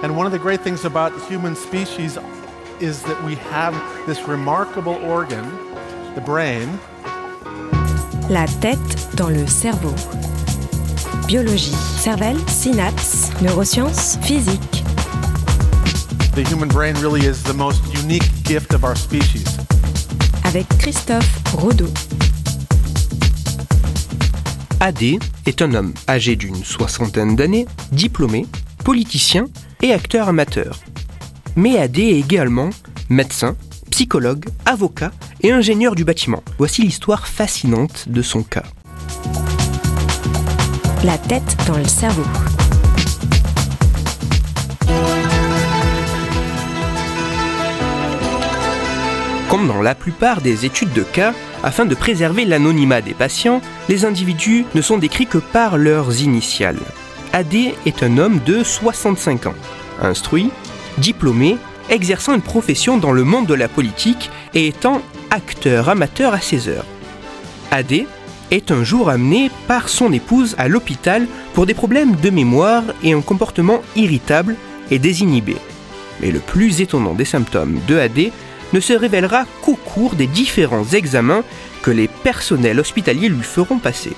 And one of the great things about human species is that we have this remarkable organ, the brain. La tête dans le cerveau. Biologie, cervelle, synapses, neurosciences, physique. The human brain really is the most unique gift of our species. Avec Christophe Rodeau. AD est un homme âgé d'une soixantaine d'années, diplômé, politicien et acteur amateur. Mais AD est également médecin, psychologue, avocat et ingénieur du bâtiment. Voici l'histoire fascinante de son cas. La tête dans le cerveau. Comme dans la plupart des études de cas, afin de préserver l'anonymat des patients, les individus ne sont décrits que par leurs initiales. AD est un homme de 65 ans, instruit, diplômé, exerçant une profession dans le monde de la politique et étant acteur amateur à ses heures. AD est un jour amené par son épouse à l'hôpital pour des problèmes de mémoire et un comportement irritable et désinhibé. Mais le plus étonnant des symptômes de AD ne se révélera qu'au cours des différents examens que les personnels hospitaliers lui feront passer.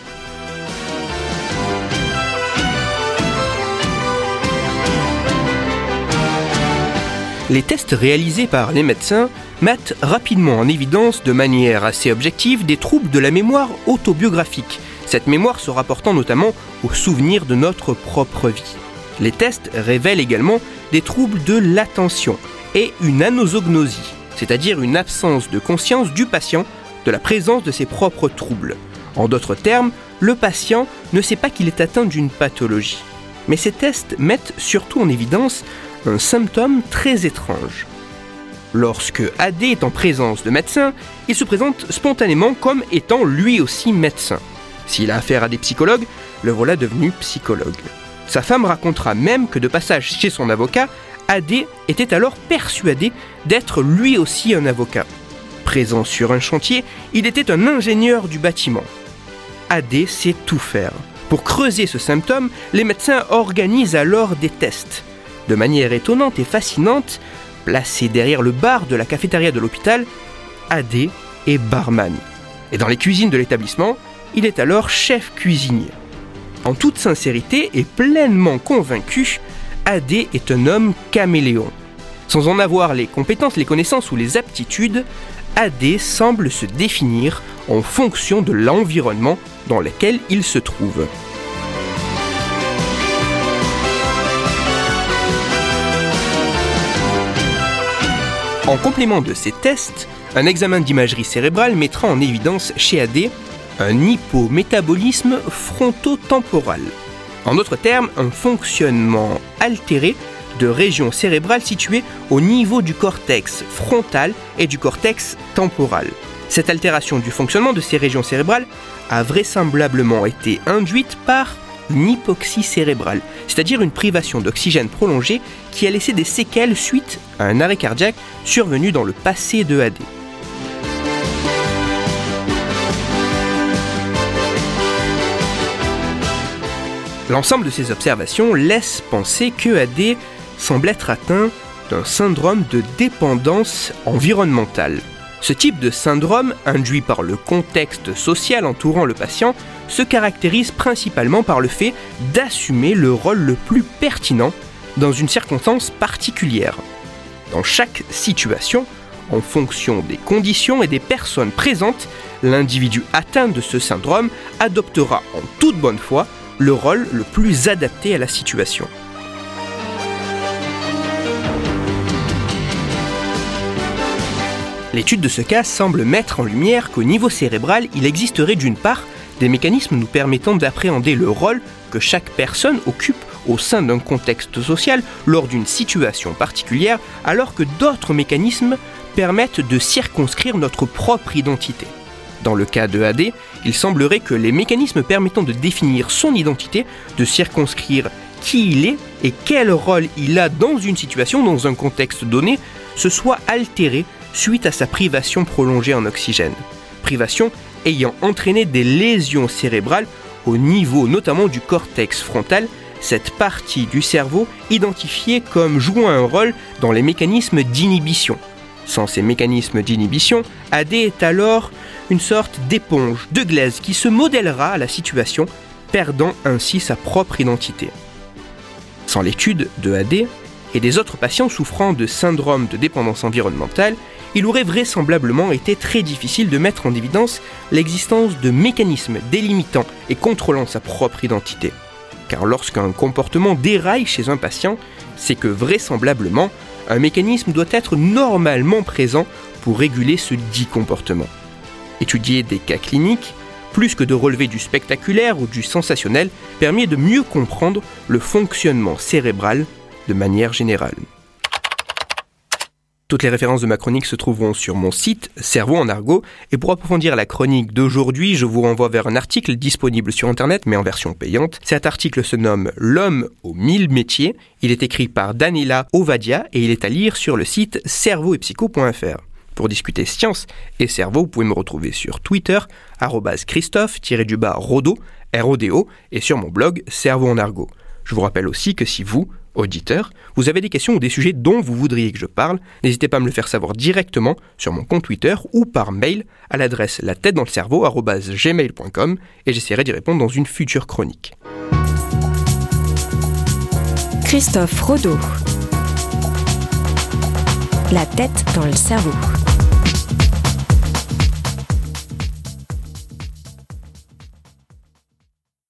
Les tests réalisés par les médecins mettent rapidement en évidence de manière assez objective des troubles de la mémoire autobiographique, cette mémoire se rapportant notamment aux souvenirs de notre propre vie. Les tests révèlent également des troubles de l'attention et une anosognosie, c'est-à-dire une absence de conscience du patient de la présence de ses propres troubles. En d'autres termes, le patient ne sait pas qu'il est atteint d'une pathologie. Mais ces tests mettent surtout en évidence un symptôme très étrange. Lorsque AD est en présence de médecins, il se présente spontanément comme étant lui aussi médecin. S'il a affaire à des psychologues, le voilà devenu psychologue. Sa femme racontera même que de passage chez son avocat, AD était alors persuadé d'être lui aussi un avocat. Présent sur un chantier, il était un ingénieur du bâtiment. AD sait tout faire. Pour creuser ce symptôme, les médecins organisent alors des tests. De manière étonnante et fascinante, placé derrière le bar de la cafétéria de l'hôpital, AD est barman. Et dans les cuisines de l'établissement, il est alors chef cuisinier. En toute sincérité et pleinement convaincu, AD est un homme caméléon. Sans en avoir les compétences, les connaissances ou les aptitudes, AD semble se définir en fonction de l'environnement dans lequel il se trouve. En complément de ces tests, un examen d'imagerie cérébrale mettra en évidence chez AD un hypométabolisme frontotemporal. En d'autres termes, un fonctionnement altéré de régions cérébrales situées au niveau du cortex frontal et du cortex temporal. Cette altération du fonctionnement de ces régions cérébrales a vraisemblablement été induite par une hypoxie cérébrale, c'est-à-dire une privation d'oxygène prolongée qui a laissé des séquelles suite à un arrêt cardiaque survenu dans le passé de AD. L'ensemble de ces observations laisse penser que AD semble être atteint d'un syndrome de dépendance environnementale. Ce type de syndrome, induit par le contexte social entourant le patient, se caractérise principalement par le fait d'assumer le rôle le plus pertinent dans une circonstance particulière. Dans chaque situation, en fonction des conditions et des personnes présentes, l'individu atteint de ce syndrome adoptera en toute bonne foi le rôle le plus adapté à la situation. L'étude de ce cas semble mettre en lumière qu'au niveau cérébral, il existerait d'une part des mécanismes nous permettant d'appréhender le rôle que chaque personne occupe au sein d'un contexte social lors d'une situation particulière, alors que d'autres mécanismes permettent de circonscrire notre propre identité. Dans le cas de AD, il semblerait que les mécanismes permettant de définir son identité, de circonscrire qui il est et quel rôle il a dans une situation, dans un contexte donné, se soient altérés suite à sa privation prolongée en oxygène. Privation ayant entraîné des lésions cérébrales au niveau notamment du cortex frontal cette partie du cerveau identifiée comme jouant un rôle dans les mécanismes d'inhibition. Sans ces mécanismes d'inhibition, AD est alors une sorte d'éponge, de glaise qui se modèlera à la situation, perdant ainsi sa propre identité. Sans l'étude de AD et des autres patients souffrant de syndrome de dépendance environnementale, il aurait vraisemblablement été très difficile de mettre en évidence l'existence de mécanismes délimitant et contrôlant sa propre identité. Car lorsqu'un comportement déraille chez un patient, c'est que vraisemblablement, un mécanisme doit être normalement présent pour réguler ce dit comportement. Étudier des cas cliniques, plus que de relever du spectaculaire ou du sensationnel, permet de mieux comprendre le fonctionnement cérébral de manière générale. Toutes les références de ma chronique se trouveront sur mon site Cerveau en argot et pour approfondir la chronique d'aujourd'hui, je vous renvoie vers un article disponible sur internet mais en version payante. Cet article se nomme L'homme aux mille métiers. Il est écrit par Danila Ovadia et il est à lire sur le site cerveauetpsycho.fr. Pour discuter science et cerveau, vous pouvez me retrouver sur Twitter christophe-rodo R-O-D-O et sur mon blog Cerveau en argot. Je vous rappelle aussi que si vous, auditeur, vous avez des questions ou des sujets dont vous voudriez que je parle, n'hésitez pas à me le faire savoir directement sur mon compte Twitter ou par mail à l'adresse la tête dans le cerveau et j'essaierai d'y répondre dans une future chronique. Christophe Rodeau. La tête dans le cerveau.